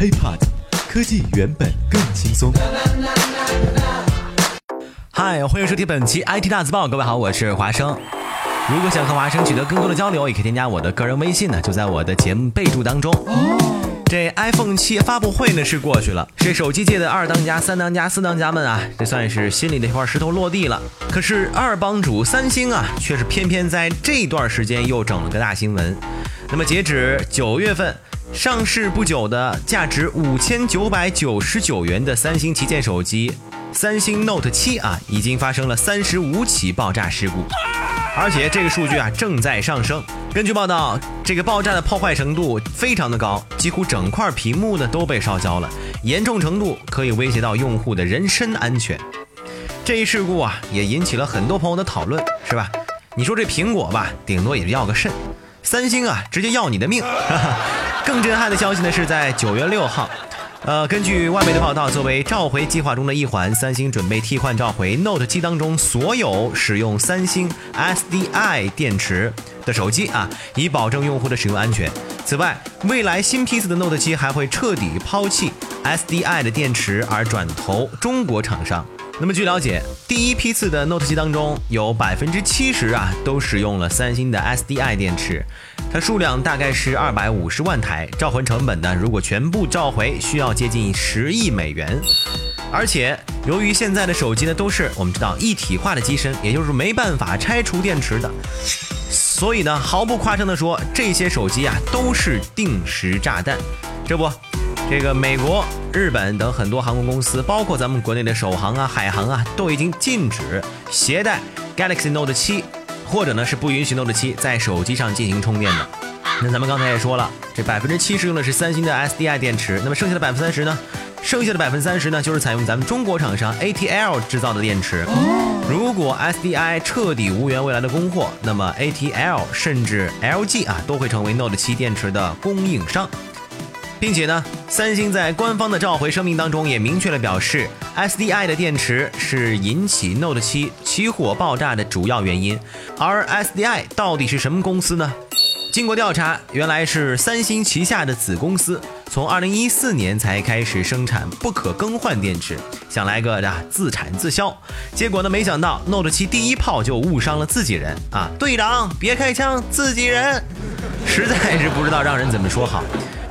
HiPod，科技原本更轻松。嗨，欢迎收听本期 IT 大字报，各位好，我是华生。如果想和华生取得更多的交流，也可以添加我的个人微信呢，就在我的节目备注当中。这 iPhone 七发布会呢是过去了，这手机界的二当家、三当家、四当家们啊，这算是心里的一块石头落地了。可是二帮主三星啊，却是偏偏在这段时间又整了个大新闻。那么截止九月份。上市不久的价值五千九百九十九元的三星旗舰手机三星 Note 七啊，已经发生了三十五起爆炸事故，而且这个数据啊正在上升。根据报道，这个爆炸的破坏程度非常的高，几乎整块屏幕呢都被烧焦了，严重程度可以威胁到用户的人身安全。这一事故啊也引起了很多朋友的讨论，是吧？你说这苹果吧，顶多也要个肾，三星啊直接要你的命。更震撼的消息呢，是在九月六号，呃，根据外媒的报道，作为召回计划中的一环，三星准备替换召回 Note 七当中所有使用三星 SDI 电池的手机啊，以保证用户的使用安全。此外，未来新批次的 Note 七还会彻底抛弃 SDI 的电池，而转投中国厂商。那么据了解，第一批次的 Note 七当中有百分之七十啊都使用了三星的 SDI 电池，它数量大概是二百五十万台，召回成本呢如果全部召回需要接近十亿美元，而且由于现在的手机呢都是我们知道一体化的机身，也就是没办法拆除电池的，所以呢毫不夸张的说，这些手机啊都是定时炸弹，这不。这个美国、日本等很多航空公司，包括咱们国内的首航啊、海航啊，都已经禁止携带 Galaxy Note 7，或者呢是不允许 Note 7在手机上进行充电的。那咱们刚才也说了，这百分之七十用的是三星的 SDI 电池，那么剩下的百分之三十呢？剩下的百分之三十呢，就是采用咱们中国厂商 ATL 制造的电池。如果 SDI 彻底无缘未来的供货，那么 ATL 甚至 LG 啊，都会成为 Note 7电池的供应商。并且呢，三星在官方的召回声明当中也明确了表示，SDI 的电池是引起 Note 7起火爆炸的主要原因。而 SDI 到底是什么公司呢？经过调查，原来是三星旗下的子公司，从2014年才开始生产不可更换电池，想来个啊自产自销。结果呢，没想到 Note 7第一炮就误伤了自己人啊！队长别开枪，自己人，实在是不知道让人怎么说好。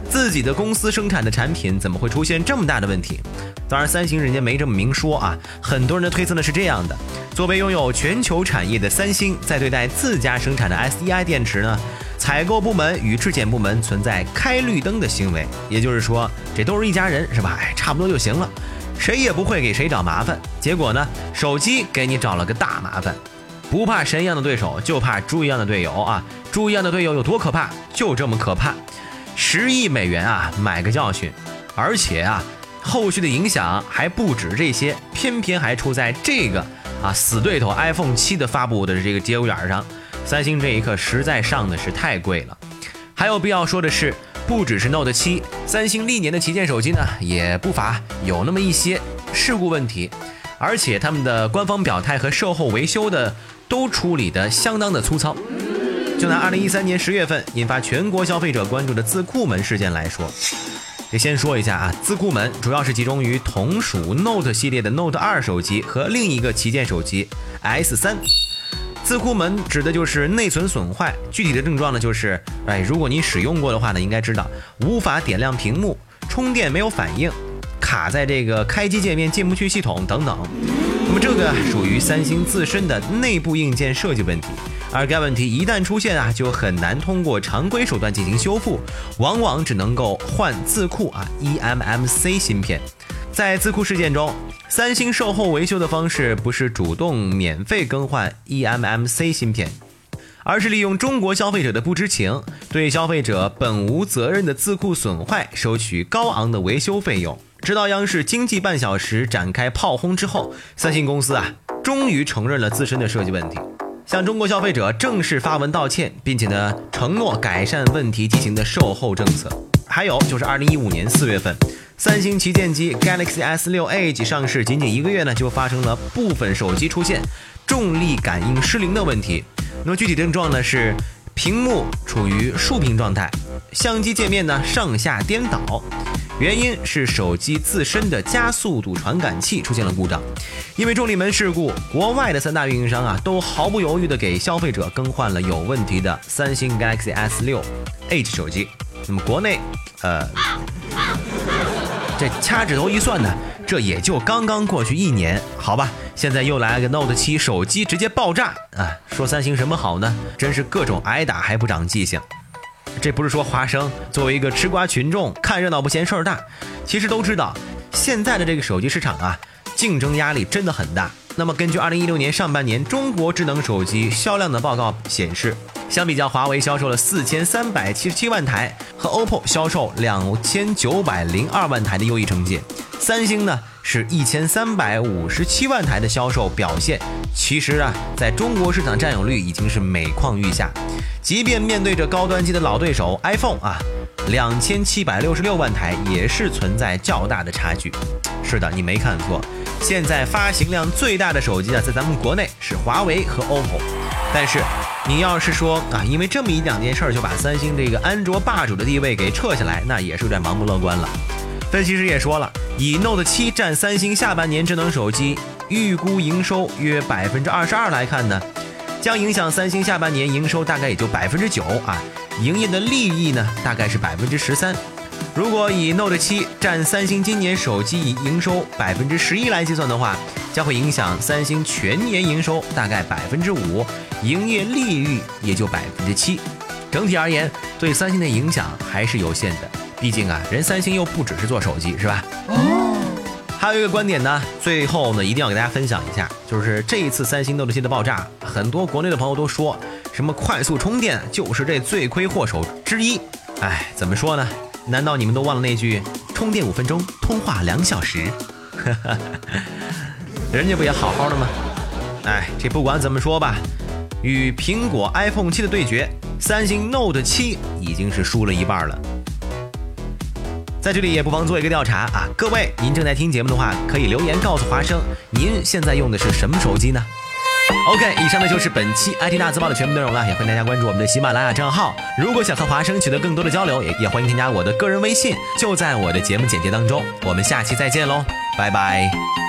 自己的公司生产的产品怎么会出现这么大的问题？当然，三星人家没这么明说啊。很多人的推测呢是这样的：作为拥有全球产业的三星，在对待自家生产的 SDI 电池呢，采购部门与质检部门存在开绿灯的行为。也就是说，这都是一家人是吧？哎，差不多就行了，谁也不会给谁找麻烦。结果呢，手机给你找了个大麻烦。不怕神一样的对手，就怕猪一样的队友啊！猪一样的队友有多可怕？就这么可怕。十亿美元啊，买个教训，而且啊，后续的影响还不止这些，偏偏还出在这个啊死对头 iPhone 七的发布的这个节骨眼上。三星这一刻实在上的是太贵了。还有必要说的是，不只是 Note 七，三星历年的旗舰手机呢，也不乏有那么一些事故问题，而且他们的官方表态和售后维修的都处理的相当的粗糙。就拿二零一三年十月份引发全国消费者关注的字库门事件来说，得先说一下啊，字库门主要是集中于同属 Note 系列的 Note 二手机和另一个旗舰手机 S 三。字库门指的就是内存损坏，具体的症状呢就是，哎，如果你使用过的话呢，应该知道无法点亮屏幕，充电没有反应，卡在这个开机界面进不去系统等等。那么这个属于三星自身的内部硬件设计问题。而该问题一旦出现啊，就很难通过常规手段进行修复，往往只能够换字库啊 eMMC 芯片。在字库事件中，三星售后维修的方式不是主动免费更换 eMMC 芯片，而是利用中国消费者的不知情，对消费者本无责任的字库损坏收取高昂的维修费用。直到央视经济半小时展开炮轰之后，三星公司啊，终于承认了自身的设计问题。向中国消费者正式发文道歉，并且呢承诺改善问题机型的售后政策。还有就是二零一五年四月份，三星旗舰机 Galaxy S 六 Edge 上市仅仅一个月呢，就发生了部分手机出现重力感应失灵的问题。那么具体症状呢是屏幕处于竖屏状态，相机界面呢上下颠倒，原因是手机自身的加速度传感器出现了故障。因为重力门事故，国外的三大运营商啊都毫不犹豫地给消费者更换了有问题的三星 Galaxy S 六 H 手机。那么国内，呃，这掐指头一算呢，这也就刚刚过去一年，好吧。现在又来了个 Note 7手机直接爆炸啊！说三星什么好呢？真是各种挨打还不长记性。这不是说华生作为一个吃瓜群众看热闹不嫌事儿大，其实都知道现在的这个手机市场啊，竞争压力真的很大。那么根据二零一六年上半年中国智能手机销量的报告显示，相比较华为销售了四千三百七十七万台和 OPPO 销售两千九百零二万台的优异成绩，三星呢是一千三百五十七万台的销售表现，其实啊，在中国市场占有率已经是每况愈下。即便面对着高端机的老对手 iPhone 啊，两千七百六十六万台也是存在较大的差距。是的，你没看错，现在发行量最大的手机啊，在咱们国内是华为和 OPPO。但是，你要是说啊，因为这么一两件事儿就把三星这个安卓霸主的地位给撤下来，那也是有点盲目乐观了。分析师也说了，以 Note 7占三星下半年智能手机预估营收约百分之二十二来看呢。将影响三星下半年营收大概也就百分之九啊，营业的利益呢大概是百分之十三。如果以 Note 7占三星今年手机营收百分之十一来计算的话，将会影响三星全年营收大概百分之五，营业利率也就百分之七。整体而言，对三星的影响还是有限的，毕竟啊，人三星又不只是做手机，是吧？哦还有一个观点呢，最后呢一定要给大家分享一下，就是这一次三星 Note 7的爆炸，很多国内的朋友都说什么快速充电就是这罪魁祸首之一。哎，怎么说呢？难道你们都忘了那句充电五分钟，通话两小时？人家不也好好的吗？哎，这不管怎么说吧，与苹果 iPhone 7的对决，三星 Note 7已经是输了一半了。在这里也不妨做一个调查啊，各位，您正在听节目的话，可以留言告诉华生，您现在用的是什么手机呢？OK，以上呢就是本期 IT 大字报的全部内容了，也欢迎大家关注我们的喜马拉雅账号。如果想和华生取得更多的交流，也也欢迎添加我的个人微信，就在我的节目简介当中。我们下期再见喽，拜拜。